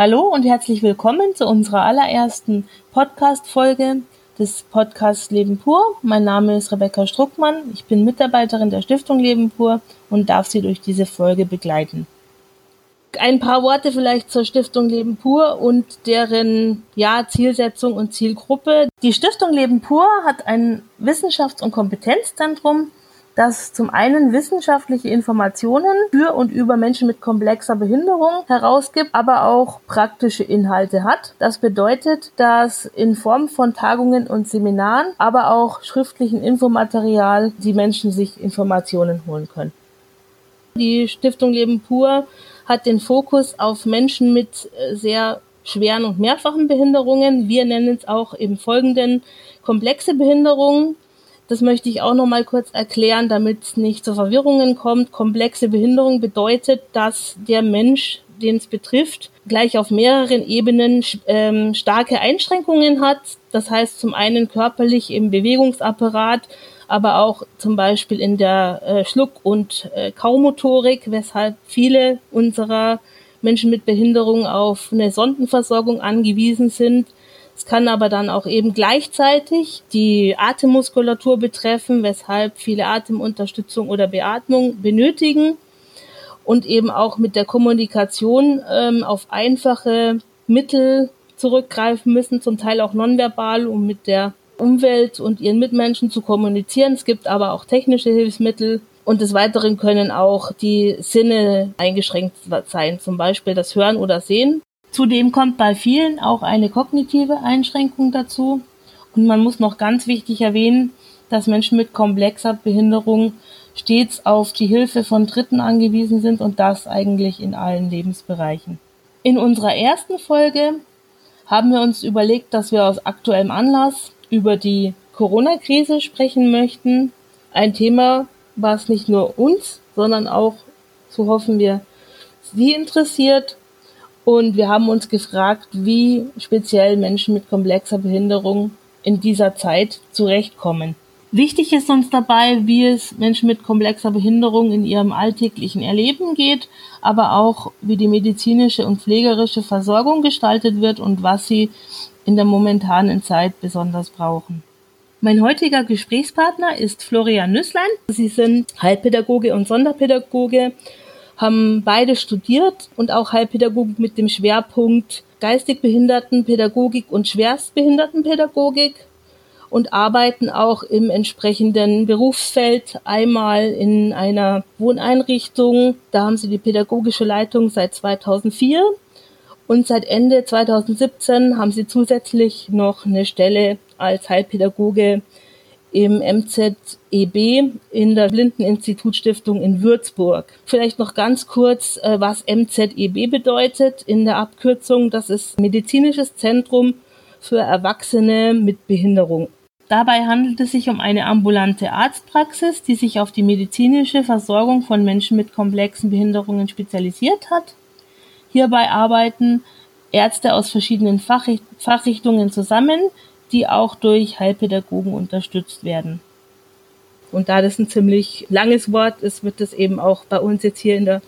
Hallo und herzlich willkommen zu unserer allerersten Podcast-Folge des Podcasts Leben pur. Mein Name ist Rebecca Struckmann. Ich bin Mitarbeiterin der Stiftung Leben pur und darf Sie durch diese Folge begleiten. Ein paar Worte vielleicht zur Stiftung Leben pur und deren ja, Zielsetzung und Zielgruppe. Die Stiftung Leben pur hat ein Wissenschafts- und Kompetenzzentrum das zum einen wissenschaftliche Informationen für und über Menschen mit komplexer Behinderung herausgibt, aber auch praktische Inhalte hat. Das bedeutet, dass in Form von Tagungen und Seminaren, aber auch schriftlichen Infomaterial die Menschen sich Informationen holen können. Die Stiftung Leben pur hat den Fokus auf Menschen mit äh, sehr schweren und mehrfachen Behinderungen. Wir nennen es auch im Folgenden komplexe Behinderungen. Das möchte ich auch noch mal kurz erklären, damit es nicht zu Verwirrungen kommt. Komplexe Behinderung bedeutet, dass der Mensch, den es betrifft, gleich auf mehreren Ebenen ähm, starke Einschränkungen hat. Das heißt zum einen körperlich im Bewegungsapparat, aber auch zum Beispiel in der äh, Schluck- und äh, Kaumotorik, weshalb viele unserer Menschen mit Behinderung auf eine Sondenversorgung angewiesen sind. Es kann aber dann auch eben gleichzeitig die Atemmuskulatur betreffen, weshalb viele Atemunterstützung oder Beatmung benötigen und eben auch mit der Kommunikation ähm, auf einfache Mittel zurückgreifen müssen, zum Teil auch nonverbal, um mit der Umwelt und ihren Mitmenschen zu kommunizieren. Es gibt aber auch technische Hilfsmittel und des Weiteren können auch die Sinne eingeschränkt sein, zum Beispiel das Hören oder Sehen. Zudem kommt bei vielen auch eine kognitive Einschränkung dazu. Und man muss noch ganz wichtig erwähnen, dass Menschen mit komplexer Behinderung stets auf die Hilfe von Dritten angewiesen sind und das eigentlich in allen Lebensbereichen. In unserer ersten Folge haben wir uns überlegt, dass wir aus aktuellem Anlass über die Corona-Krise sprechen möchten. Ein Thema, was nicht nur uns, sondern auch, so hoffen wir, Sie interessiert und wir haben uns gefragt, wie speziell Menschen mit komplexer Behinderung in dieser Zeit zurechtkommen. Wichtig ist uns dabei, wie es Menschen mit komplexer Behinderung in ihrem alltäglichen Erleben geht, aber auch wie die medizinische und pflegerische Versorgung gestaltet wird und was sie in der momentanen Zeit besonders brauchen. Mein heutiger Gesprächspartner ist Florian Nüsslein. Sie sind Heilpädagoge und Sonderpädagoge haben beide studiert und auch Heilpädagogik mit dem Schwerpunkt geistig Behindertenpädagogik und Schwerstbehindertenpädagogik und arbeiten auch im entsprechenden Berufsfeld einmal in einer Wohneinrichtung. Da haben sie die pädagogische Leitung seit 2004 und seit Ende 2017 haben sie zusätzlich noch eine Stelle als Heilpädagoge im MZEB in der Blindeninstitutstiftung in Würzburg. Vielleicht noch ganz kurz, äh, was MZEB bedeutet in der Abkürzung. Das ist Medizinisches Zentrum für Erwachsene mit Behinderung. Dabei handelt es sich um eine ambulante Arztpraxis, die sich auf die medizinische Versorgung von Menschen mit komplexen Behinderungen spezialisiert hat. Hierbei arbeiten Ärzte aus verschiedenen Fachrichtungen zusammen, die auch durch Heilpädagogen unterstützt werden. Und da das ein ziemlich langes Wort ist, wird das eben auch bei uns jetzt hier in der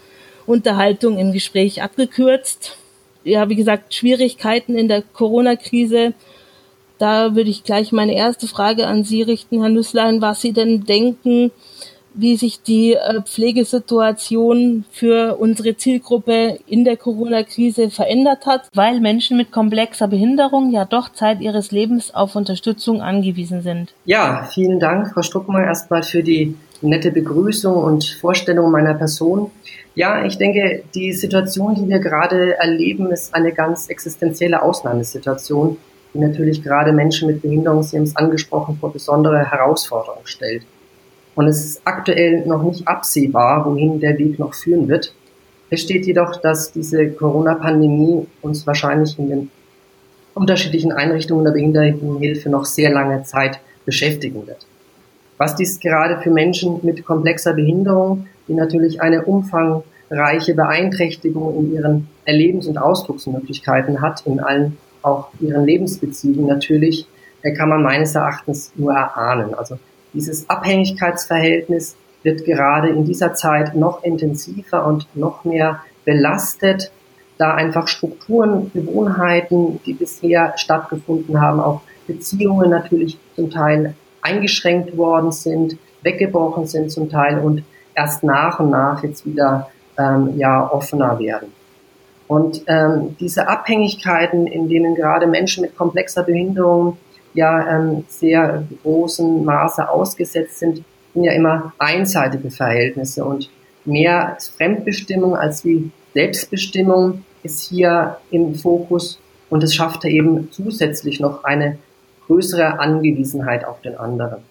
Unterhaltung im Gespräch abgekürzt. Ja, wie gesagt, Schwierigkeiten in der Corona-Krise. Da würde ich gleich meine erste Frage an Sie richten, Herr Nüsslein, was Sie denn denken, wie sich die äh, Pflegesituation für unsere Zielgruppe in der Corona-Krise verändert hat, weil Menschen mit komplexer Behinderung ja doch Zeit ihres Lebens auf Unterstützung angewiesen sind. Ja, vielen Dank, Frau Struckmann, erstmal für die nette Begrüßung und Vorstellung meiner Person. Ja, ich denke, die Situation, die wir gerade erleben, ist eine ganz existenzielle Ausnahmesituation, die natürlich gerade Menschen mit Behinderung, Sie haben es angesprochen, vor besondere Herausforderungen stellt. Und es ist aktuell noch nicht absehbar, wohin der Weg noch führen wird. Es steht jedoch, dass diese Corona-Pandemie uns wahrscheinlich in den unterschiedlichen Einrichtungen der Behindertenhilfe noch sehr lange Zeit beschäftigen wird. Was dies gerade für Menschen mit komplexer Behinderung, die natürlich eine umfangreiche Beeinträchtigung in ihren Erlebens- und Ausdrucksmöglichkeiten hat, in allen auch ihren Lebensbeziehungen natürlich, kann man meines Erachtens nur erahnen. Also dieses Abhängigkeitsverhältnis wird gerade in dieser Zeit noch intensiver und noch mehr belastet da einfach Strukturen, Gewohnheiten, die bisher stattgefunden haben, auch Beziehungen natürlich zum Teil eingeschränkt worden sind, weggebrochen sind zum Teil und erst nach und nach jetzt wieder ähm, ja offener werden. Und ähm, diese Abhängigkeiten, in denen gerade Menschen mit komplexer Behinderung ja ähm, sehr großen Maße ausgesetzt sind, sind ja immer einseitige Verhältnisse und mehr Fremdbestimmung als wie Selbstbestimmung ist hier im Fokus und es schafft eben zusätzlich noch eine größere Angewiesenheit auf den anderen.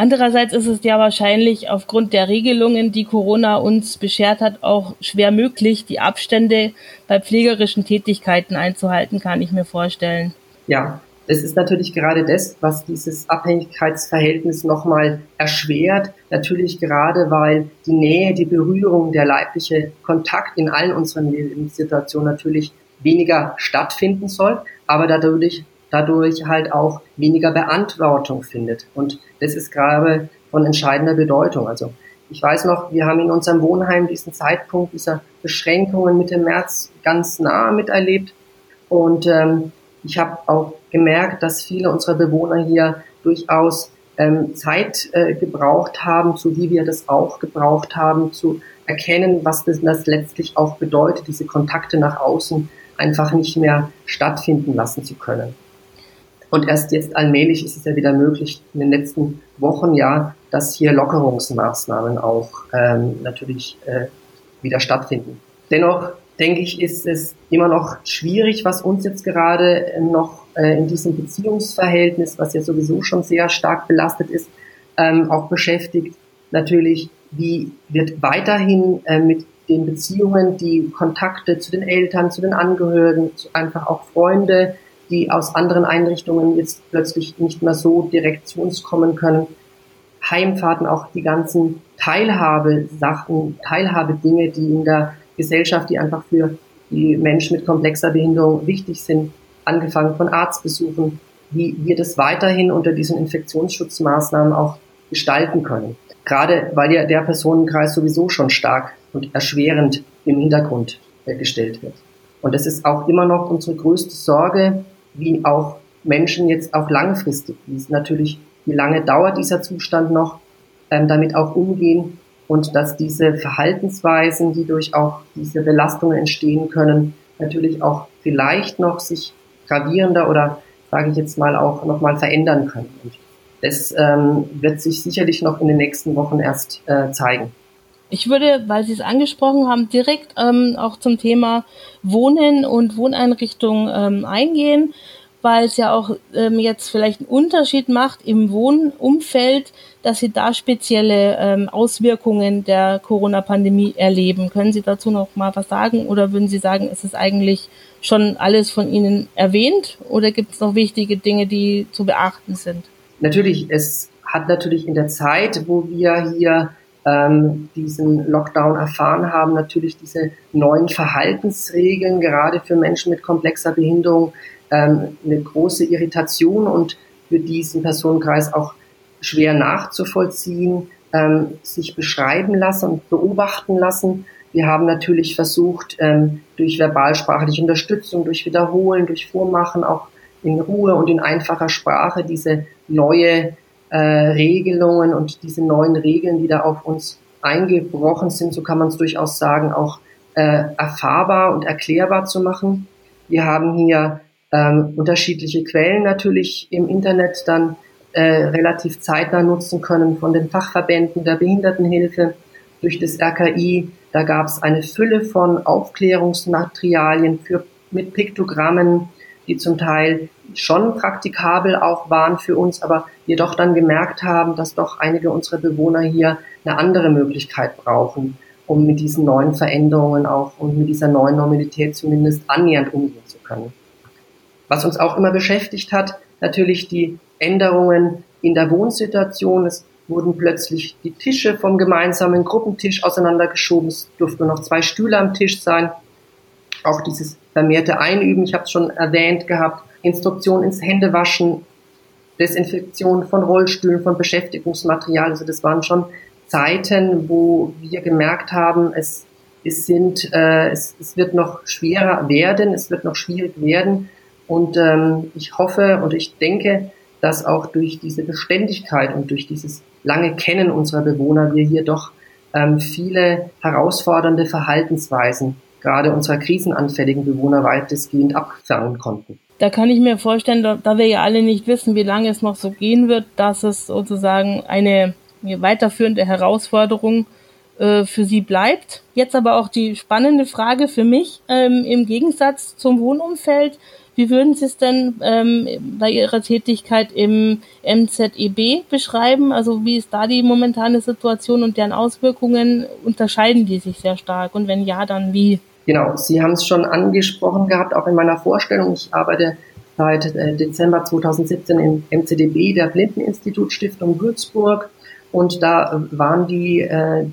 Andererseits ist es ja wahrscheinlich aufgrund der Regelungen, die Corona uns beschert hat, auch schwer möglich, die Abstände bei pflegerischen Tätigkeiten einzuhalten, kann ich mir vorstellen. Ja, es ist natürlich gerade das, was dieses Abhängigkeitsverhältnis nochmal erschwert. Natürlich gerade, weil die Nähe, die Berührung, der leibliche Kontakt in allen unseren Lebenssituationen natürlich weniger stattfinden soll, aber dadurch, dadurch halt auch weniger Beantwortung findet. Und das ist gerade von entscheidender Bedeutung. Also ich weiß noch, wir haben in unserem Wohnheim diesen Zeitpunkt dieser Beschränkungen Mitte März ganz nah miterlebt. Und ähm, ich habe auch gemerkt, dass viele unserer Bewohner hier durchaus ähm, Zeit äh, gebraucht haben, so wie wir das auch gebraucht haben, zu erkennen, was das, das letztlich auch bedeutet, diese Kontakte nach außen einfach nicht mehr stattfinden lassen zu können. Und erst jetzt allmählich ist es ja wieder möglich, in den letzten Wochen ja, dass hier Lockerungsmaßnahmen auch ähm, natürlich äh, wieder stattfinden. Dennoch denke ich, ist es immer noch schwierig, was uns jetzt gerade noch äh, in diesem Beziehungsverhältnis, was ja sowieso schon sehr stark belastet ist, ähm, auch beschäftigt. Natürlich, wie wird weiterhin äh, mit den Beziehungen, die Kontakte zu den Eltern, zu den Angehörigen, zu einfach auch Freunde, die aus anderen Einrichtungen jetzt plötzlich nicht mehr so direkt zu uns kommen können. Heimfahrten, auch die ganzen Teilhabe-Sachen, Teilhabe-Dinge, die in der Gesellschaft, die einfach für die Menschen mit komplexer Behinderung wichtig sind, angefangen von Arztbesuchen, wie wir das weiterhin unter diesen Infektionsschutzmaßnahmen auch gestalten können. Gerade weil ja der Personenkreis sowieso schon stark und erschwerend im Hintergrund gestellt wird. Und das ist auch immer noch unsere größte Sorge, wie auch Menschen jetzt auch langfristig, wie es natürlich, wie lange dauert dieser Zustand noch, ähm, damit auch umgehen und dass diese Verhaltensweisen, die durch auch diese Belastungen entstehen können, natürlich auch vielleicht noch sich gravierender oder sage ich jetzt mal auch nochmal verändern können. Und das ähm, wird sich sicherlich noch in den nächsten Wochen erst äh, zeigen. Ich würde, weil Sie es angesprochen haben, direkt ähm, auch zum Thema Wohnen und Wohneinrichtungen ähm, eingehen weil es ja auch ähm, jetzt vielleicht einen Unterschied macht im Wohnumfeld, dass Sie da spezielle ähm, Auswirkungen der Corona-Pandemie erleben. Können Sie dazu noch mal was sagen oder würden Sie sagen, ist es eigentlich schon alles von Ihnen erwähnt oder gibt es noch wichtige Dinge, die zu beachten sind? Natürlich, es hat natürlich in der Zeit, wo wir hier ähm, diesen Lockdown erfahren haben, natürlich diese neuen Verhaltensregeln, gerade für Menschen mit komplexer Behinderung, ähm, eine große Irritation und für diesen Personenkreis auch schwer nachzuvollziehen, ähm, sich beschreiben lassen und beobachten lassen. Wir haben natürlich versucht, ähm, durch verbalsprachliche Unterstützung, durch Wiederholen, durch Vormachen, auch in Ruhe und in einfacher Sprache diese neue äh, Regelungen und diese neuen Regeln, die da auf uns eingebrochen sind, so kann man es durchaus sagen, auch äh, erfahrbar und erklärbar zu machen. Wir haben hier ähm, unterschiedliche Quellen natürlich im Internet dann äh, relativ zeitnah nutzen können von den Fachverbänden der Behindertenhilfe durch das RKI. Da gab es eine Fülle von Aufklärungsmaterialien für, mit Piktogrammen, die zum Teil schon praktikabel auch waren für uns, aber wir doch dann gemerkt haben, dass doch einige unserer Bewohner hier eine andere Möglichkeit brauchen, um mit diesen neuen Veränderungen auch und mit dieser neuen Normalität zumindest annähernd umgehen zu können. Was uns auch immer beschäftigt hat, natürlich die Änderungen in der Wohnsituation. Es wurden plötzlich die Tische vom gemeinsamen Gruppentisch auseinandergeschoben. Es durften nur noch zwei Stühle am Tisch sein. Auch dieses vermehrte Einüben, ich habe es schon erwähnt gehabt, Instruktion ins Händewaschen, Desinfektion von Rollstühlen, von Beschäftigungsmaterial. Also das waren schon Zeiten, wo wir gemerkt haben, es Es, sind, äh, es, es wird noch schwerer werden, es wird noch schwierig werden. Und ähm, ich hoffe und ich denke, dass auch durch diese Beständigkeit und durch dieses lange Kennen unserer Bewohner wir hier doch ähm, viele herausfordernde Verhaltensweisen gerade unserer krisenanfälligen Bewohner weitestgehend abfangen konnten. Da kann ich mir vorstellen, da, wir ja alle nicht wissen, wie lange es noch so gehen wird, dass es sozusagen eine weiterführende Herausforderung äh, für Sie bleibt. Jetzt aber auch die spannende Frage für mich ähm, im Gegensatz zum Wohnumfeld. Wie würden Sie es denn ähm, bei Ihrer Tätigkeit im MZEB beschreiben? Also wie ist da die momentane Situation und deren Auswirkungen? Unterscheiden die sich sehr stark? Und wenn ja, dann wie? Genau, Sie haben es schon angesprochen gehabt, auch in meiner Vorstellung. Ich arbeite seit äh, Dezember 2017 im MCDB, der Blindeninstitut Stiftung Würzburg. Und da waren die äh,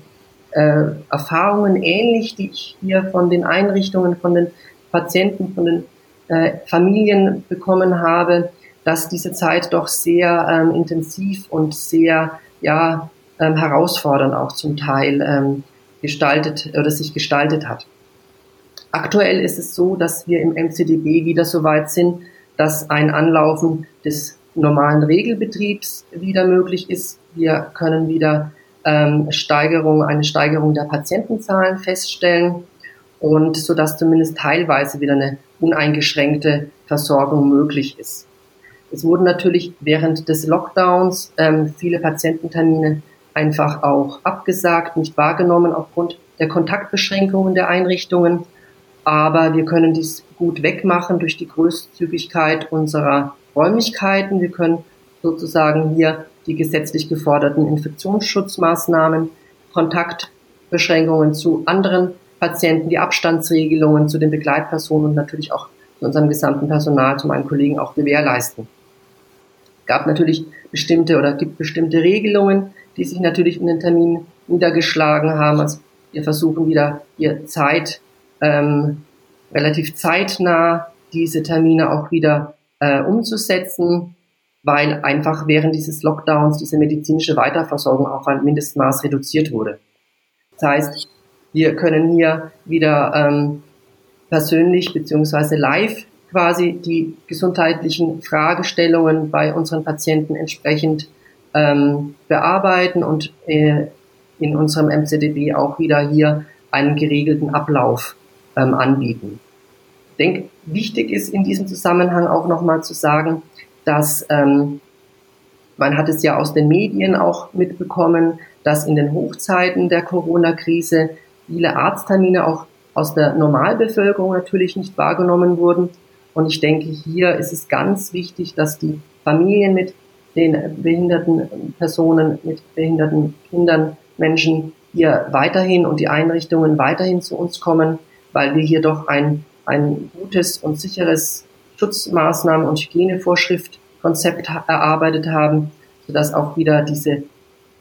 äh, Erfahrungen ähnlich, die ich hier von den Einrichtungen, von den Patienten, von den äh, Familien bekommen habe, dass diese Zeit doch sehr ähm, intensiv und sehr ja, ähm, herausfordernd auch zum Teil ähm, gestaltet oder sich gestaltet hat. Aktuell ist es so, dass wir im MCDB wieder so weit sind, dass ein Anlaufen des normalen Regelbetriebs wieder möglich ist. Wir können wieder ähm, Steigerung, eine Steigerung der Patientenzahlen feststellen und so dass zumindest teilweise wieder eine uneingeschränkte Versorgung möglich ist. Es wurden natürlich während des Lockdowns ähm, viele Patiententermine einfach auch abgesagt, nicht wahrgenommen aufgrund der Kontaktbeschränkungen der Einrichtungen. Aber wir können dies gut wegmachen durch die Großzügigkeit unserer Räumlichkeiten. Wir können sozusagen hier die gesetzlich geforderten Infektionsschutzmaßnahmen, Kontaktbeschränkungen zu anderen Patienten, die Abstandsregelungen zu den Begleitpersonen und natürlich auch zu unserem gesamten Personal, zu meinen Kollegen auch gewährleisten. Es gab natürlich bestimmte oder gibt bestimmte Regelungen, die sich natürlich in den Terminen niedergeschlagen haben. Also wir versuchen wieder hier Zeit, ähm, relativ zeitnah diese Termine auch wieder äh, umzusetzen, weil einfach während dieses Lockdowns diese medizinische Weiterversorgung auf ein Mindestmaß reduziert wurde. Das heißt, wir können hier wieder ähm, persönlich beziehungsweise live quasi die gesundheitlichen Fragestellungen bei unseren Patienten entsprechend ähm, bearbeiten und äh, in unserem MCDB auch wieder hier einen geregelten Ablauf ähm, anbieten. Ich denke, wichtig ist in diesem Zusammenhang auch nochmal zu sagen, dass ähm, man hat es ja aus den Medien auch mitbekommen, dass in den Hochzeiten der Corona-Krise viele Arzttermine auch aus der Normalbevölkerung natürlich nicht wahrgenommen wurden. Und ich denke, hier ist es ganz wichtig, dass die Familien mit den behinderten Personen, mit behinderten Kindern, Menschen hier weiterhin und die Einrichtungen weiterhin zu uns kommen, weil wir hier doch ein, ein gutes und sicheres Schutzmaßnahmen und Hygienevorschriftkonzept erarbeitet haben, sodass auch wieder diese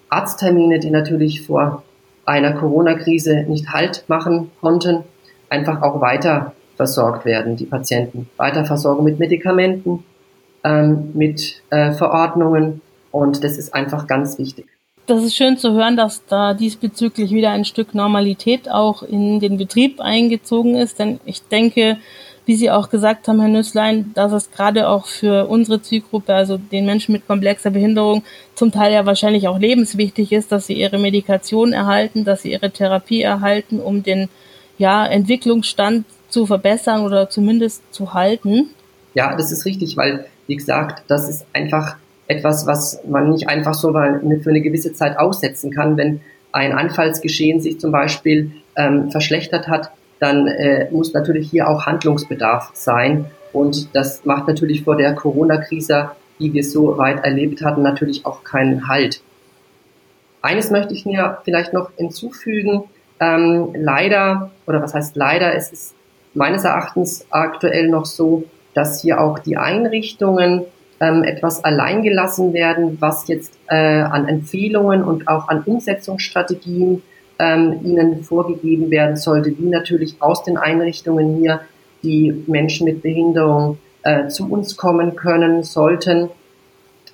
Arzttermine, die natürlich vor einer Corona-Krise nicht Halt machen konnten, einfach auch weiter versorgt werden, die Patienten. Weiter versorgen mit Medikamenten, ähm, mit äh, Verordnungen und das ist einfach ganz wichtig. Das ist schön zu hören, dass da diesbezüglich wieder ein Stück Normalität auch in den Betrieb eingezogen ist, denn ich denke, wie Sie auch gesagt haben, Herr Nüsslein, dass es gerade auch für unsere Zielgruppe, also den Menschen mit komplexer Behinderung, zum Teil ja wahrscheinlich auch lebenswichtig ist, dass sie ihre Medikation erhalten, dass sie ihre Therapie erhalten, um den ja, Entwicklungsstand zu verbessern oder zumindest zu halten. Ja, das ist richtig, weil, wie gesagt, das ist einfach etwas, was man nicht einfach so für eine gewisse Zeit aussetzen kann, wenn ein Anfallsgeschehen sich zum Beispiel ähm, verschlechtert hat, dann äh, muss natürlich hier auch Handlungsbedarf sein. Und das macht natürlich vor der Corona-Krise, die wir so weit erlebt hatten, natürlich auch keinen Halt. Eines möchte ich mir vielleicht noch hinzufügen. Ähm, leider, oder was heißt leider, es ist meines Erachtens aktuell noch so, dass hier auch die Einrichtungen ähm, etwas alleingelassen werden, was jetzt äh, an Empfehlungen und auch an Umsetzungsstrategien ähm, ihnen vorgegeben werden sollte, wie natürlich aus den Einrichtungen hier die Menschen mit Behinderung äh, zu uns kommen können sollten.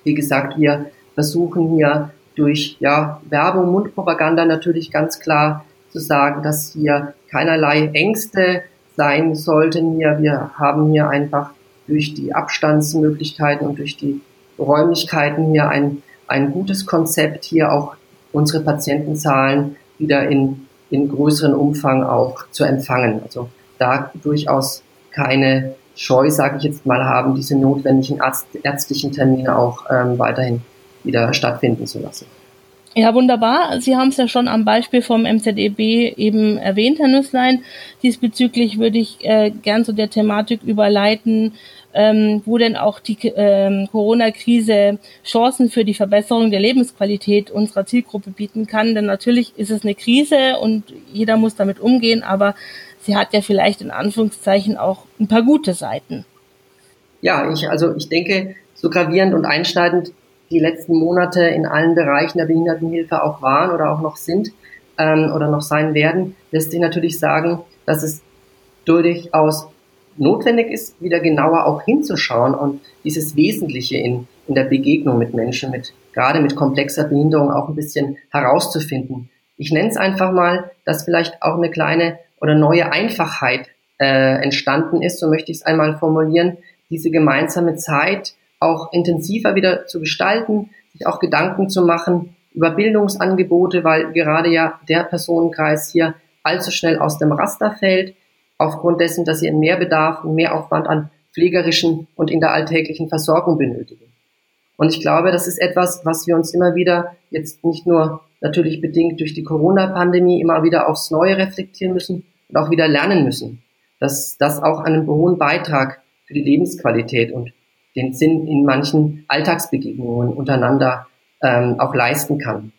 Wie gesagt, wir versuchen hier durch ja, Werbung, Mundpropaganda natürlich ganz klar zu sagen, dass hier keinerlei Ängste sein sollten hier. Wir haben hier einfach durch die Abstandsmöglichkeiten und durch die Räumlichkeiten hier ein, ein gutes Konzept, hier auch unsere Patientenzahlen wieder in, in größeren Umfang auch zu empfangen. Also da durchaus keine Scheu, sage ich jetzt mal, haben, diese notwendigen Arzt, ärztlichen Termine auch ähm, weiterhin wieder stattfinden zu lassen. Ja, wunderbar. Sie haben es ja schon am Beispiel vom MZEB eben erwähnt, Herr Nüsslein. Diesbezüglich würde ich äh, gern zu der Thematik überleiten, ähm, wo denn auch die ähm, Corona-Krise Chancen für die Verbesserung der Lebensqualität unserer Zielgruppe bieten kann. Denn natürlich ist es eine Krise und jeder muss damit umgehen, aber sie hat ja vielleicht in Anführungszeichen auch ein paar gute Seiten. Ja, ich, also ich denke, so gravierend und einschneidend die letzten Monate in allen Bereichen der Behindertenhilfe auch waren oder auch noch sind ähm, oder noch sein werden, lässt sich natürlich sagen, dass es durchaus notwendig ist, wieder genauer auch hinzuschauen und dieses Wesentliche in, in der Begegnung mit Menschen, mit, gerade mit komplexer Behinderung auch ein bisschen herauszufinden. Ich nenne es einfach mal, dass vielleicht auch eine kleine oder neue Einfachheit äh, entstanden ist, so möchte ich es einmal formulieren, diese gemeinsame Zeit auch intensiver wieder zu gestalten, sich auch Gedanken zu machen über Bildungsangebote, weil gerade ja der Personenkreis hier allzu schnell aus dem Raster fällt, aufgrund dessen, dass sie einen Mehrbedarf und Mehraufwand an pflegerischen und in der alltäglichen Versorgung benötigen. Und ich glaube, das ist etwas, was wir uns immer wieder jetzt nicht nur natürlich bedingt durch die Corona-Pandemie immer wieder aufs Neue reflektieren müssen und auch wieder lernen müssen, dass das auch einen hohen Beitrag für die Lebensqualität und den Sinn in manchen Alltagsbegegnungen untereinander ähm, auch leisten kann.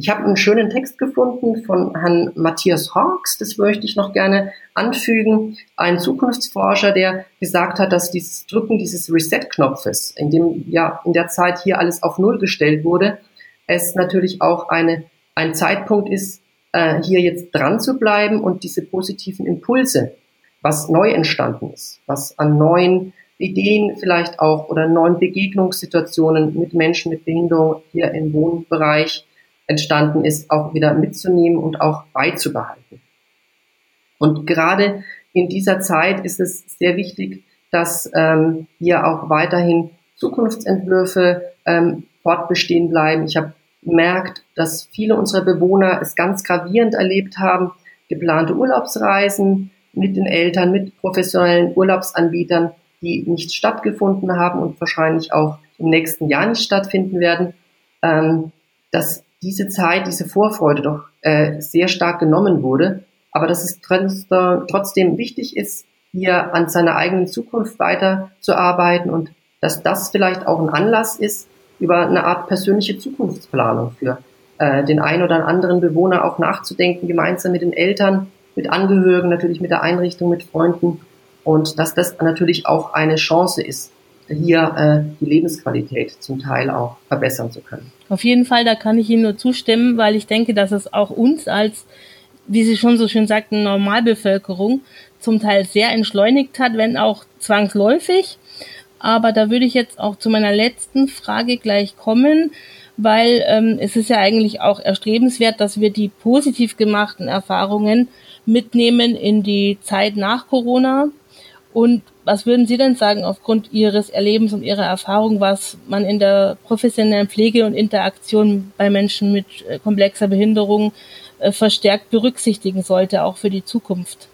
Ich habe einen schönen Text gefunden von Herrn Matthias Hawks, das möchte ich noch gerne anfügen, ein Zukunftsforscher, der gesagt hat, dass dieses Drücken dieses Reset-Knopfes, in dem ja in der Zeit hier alles auf Null gestellt wurde, es natürlich auch eine, ein Zeitpunkt ist, äh, hier jetzt dran zu bleiben und diese positiven Impulse, was neu entstanden ist, was an neuen Ideen vielleicht auch oder neuen Begegnungssituationen mit Menschen mit Behinderung hier im Wohnbereich entstanden ist, auch wieder mitzunehmen und auch beizubehalten. Und gerade in dieser Zeit ist es sehr wichtig, dass ähm, hier auch weiterhin Zukunftsentwürfe ähm, fortbestehen bleiben. Ich habe gemerkt, dass viele unserer Bewohner es ganz gravierend erlebt haben, geplante Urlaubsreisen mit den Eltern, mit professionellen Urlaubsanbietern die nicht stattgefunden haben und wahrscheinlich auch im nächsten Jahr nicht stattfinden werden, ähm, dass diese Zeit, diese Vorfreude doch äh, sehr stark genommen wurde, aber dass es trotzdem wichtig ist, hier an seiner eigenen Zukunft weiterzuarbeiten und dass das vielleicht auch ein Anlass ist, über eine Art persönliche Zukunftsplanung für äh, den einen oder anderen Bewohner auch nachzudenken, gemeinsam mit den Eltern, mit Angehörigen, natürlich mit der Einrichtung, mit Freunden. Und dass das natürlich auch eine Chance ist, hier äh, die Lebensqualität zum Teil auch verbessern zu können. Auf jeden Fall, da kann ich Ihnen nur zustimmen, weil ich denke, dass es auch uns als, wie Sie schon so schön sagten, Normalbevölkerung zum Teil sehr entschleunigt hat, wenn auch zwangsläufig. Aber da würde ich jetzt auch zu meiner letzten Frage gleich kommen, weil ähm, es ist ja eigentlich auch erstrebenswert, dass wir die positiv gemachten Erfahrungen mitnehmen in die Zeit nach Corona und was würden Sie denn sagen aufgrund Ihres Erlebens und Ihrer Erfahrung, was man in der professionellen Pflege und Interaktion bei Menschen mit äh, komplexer Behinderung äh, verstärkt berücksichtigen sollte, auch für die Zukunft?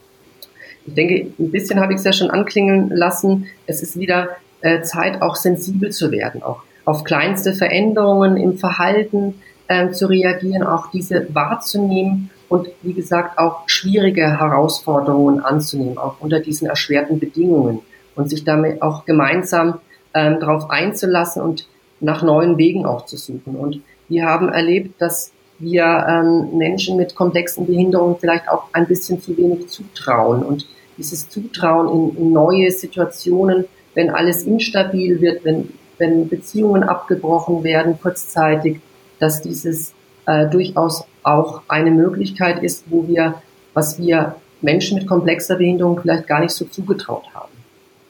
Ich denke, ein bisschen habe ich es ja schon anklingen lassen. Es ist wieder äh, Zeit, auch sensibel zu werden, auch auf kleinste Veränderungen im Verhalten äh, zu reagieren, auch diese wahrzunehmen und wie gesagt auch schwierige Herausforderungen anzunehmen, auch unter diesen erschwerten Bedingungen und sich damit auch gemeinsam ähm, darauf einzulassen und nach neuen Wegen auch zu suchen. Und wir haben erlebt, dass wir ähm, Menschen mit komplexen Behinderungen vielleicht auch ein bisschen zu wenig zutrauen und dieses Zutrauen in, in neue Situationen, wenn alles instabil wird, wenn, wenn Beziehungen abgebrochen werden kurzzeitig, dass dieses äh, durchaus auch eine Möglichkeit ist, wo wir, was wir Menschen mit komplexer Behinderung vielleicht gar nicht so zugetraut haben.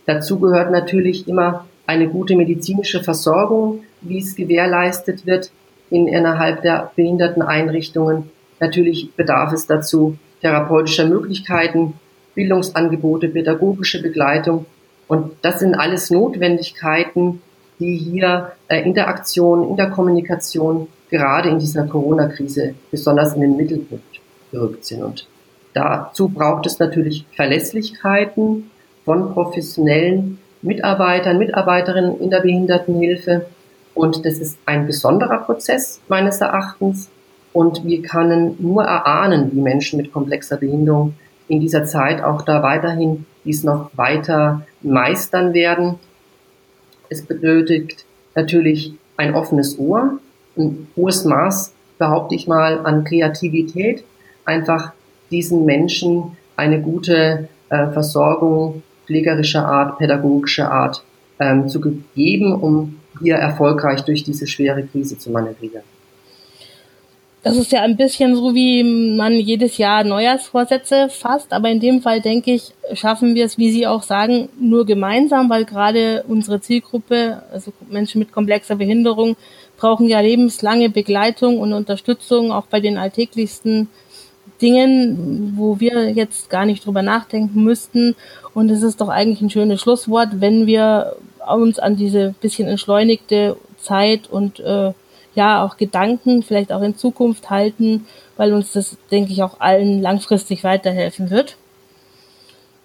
Dazu gehört natürlich immer eine gute medizinische Versorgung, wie es gewährleistet wird in, innerhalb der Behinderteneinrichtungen. Natürlich bedarf es dazu therapeutischer Möglichkeiten, Bildungsangebote, pädagogische Begleitung. Und das sind alles Notwendigkeiten, die hier äh, in der Aktion, in der Kommunikation gerade in dieser Corona-Krise besonders in den Mittelpunkt gerückt sind. Und dazu braucht es natürlich Verlässlichkeiten von professionellen Mitarbeitern, Mitarbeiterinnen in der Behindertenhilfe. Und das ist ein besonderer Prozess meines Erachtens. Und wir können nur erahnen, wie Menschen mit komplexer Behinderung in dieser Zeit auch da weiterhin dies noch weiter meistern werden. Es benötigt natürlich ein offenes Ohr, ein hohes Maß, behaupte ich mal, an Kreativität, einfach diesen Menschen eine gute äh, Versorgung pflegerischer Art, pädagogischer Art ähm, zu geben, um hier erfolgreich durch diese schwere Krise zu manövrieren. Das ist ja ein bisschen so, wie man jedes Jahr Neujahrsvorsätze fasst, aber in dem Fall denke ich, schaffen wir es, wie Sie auch sagen, nur gemeinsam, weil gerade unsere Zielgruppe, also Menschen mit komplexer Behinderung, brauchen ja lebenslange Begleitung und Unterstützung, auch bei den alltäglichsten Dingen, wo wir jetzt gar nicht drüber nachdenken müssten. Und es ist doch eigentlich ein schönes Schlusswort, wenn wir uns an diese bisschen entschleunigte Zeit und äh, ja auch Gedanken vielleicht auch in Zukunft halten, weil uns das, denke ich, auch allen langfristig weiterhelfen wird.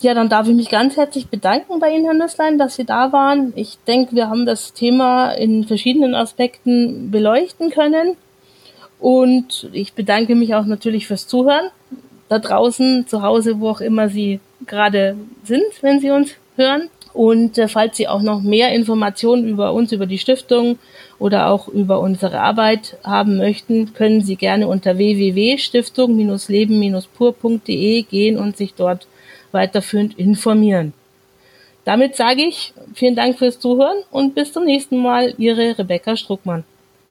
Ja, dann darf ich mich ganz herzlich bedanken bei Ihnen, Herr Nüsslein, dass Sie da waren. Ich denke, wir haben das Thema in verschiedenen Aspekten beleuchten können. Und ich bedanke mich auch natürlich fürs Zuhören. Da draußen, zu Hause, wo auch immer Sie gerade sind, wenn Sie uns hören. Und äh, falls Sie auch noch mehr Informationen über uns, über die Stiftung oder auch über unsere Arbeit haben möchten, können Sie gerne unter www.stiftung-leben-pur.de gehen und sich dort weiterführend informieren. Damit sage ich vielen Dank fürs Zuhören und bis zum nächsten Mal, Ihre Rebecca Struckmann.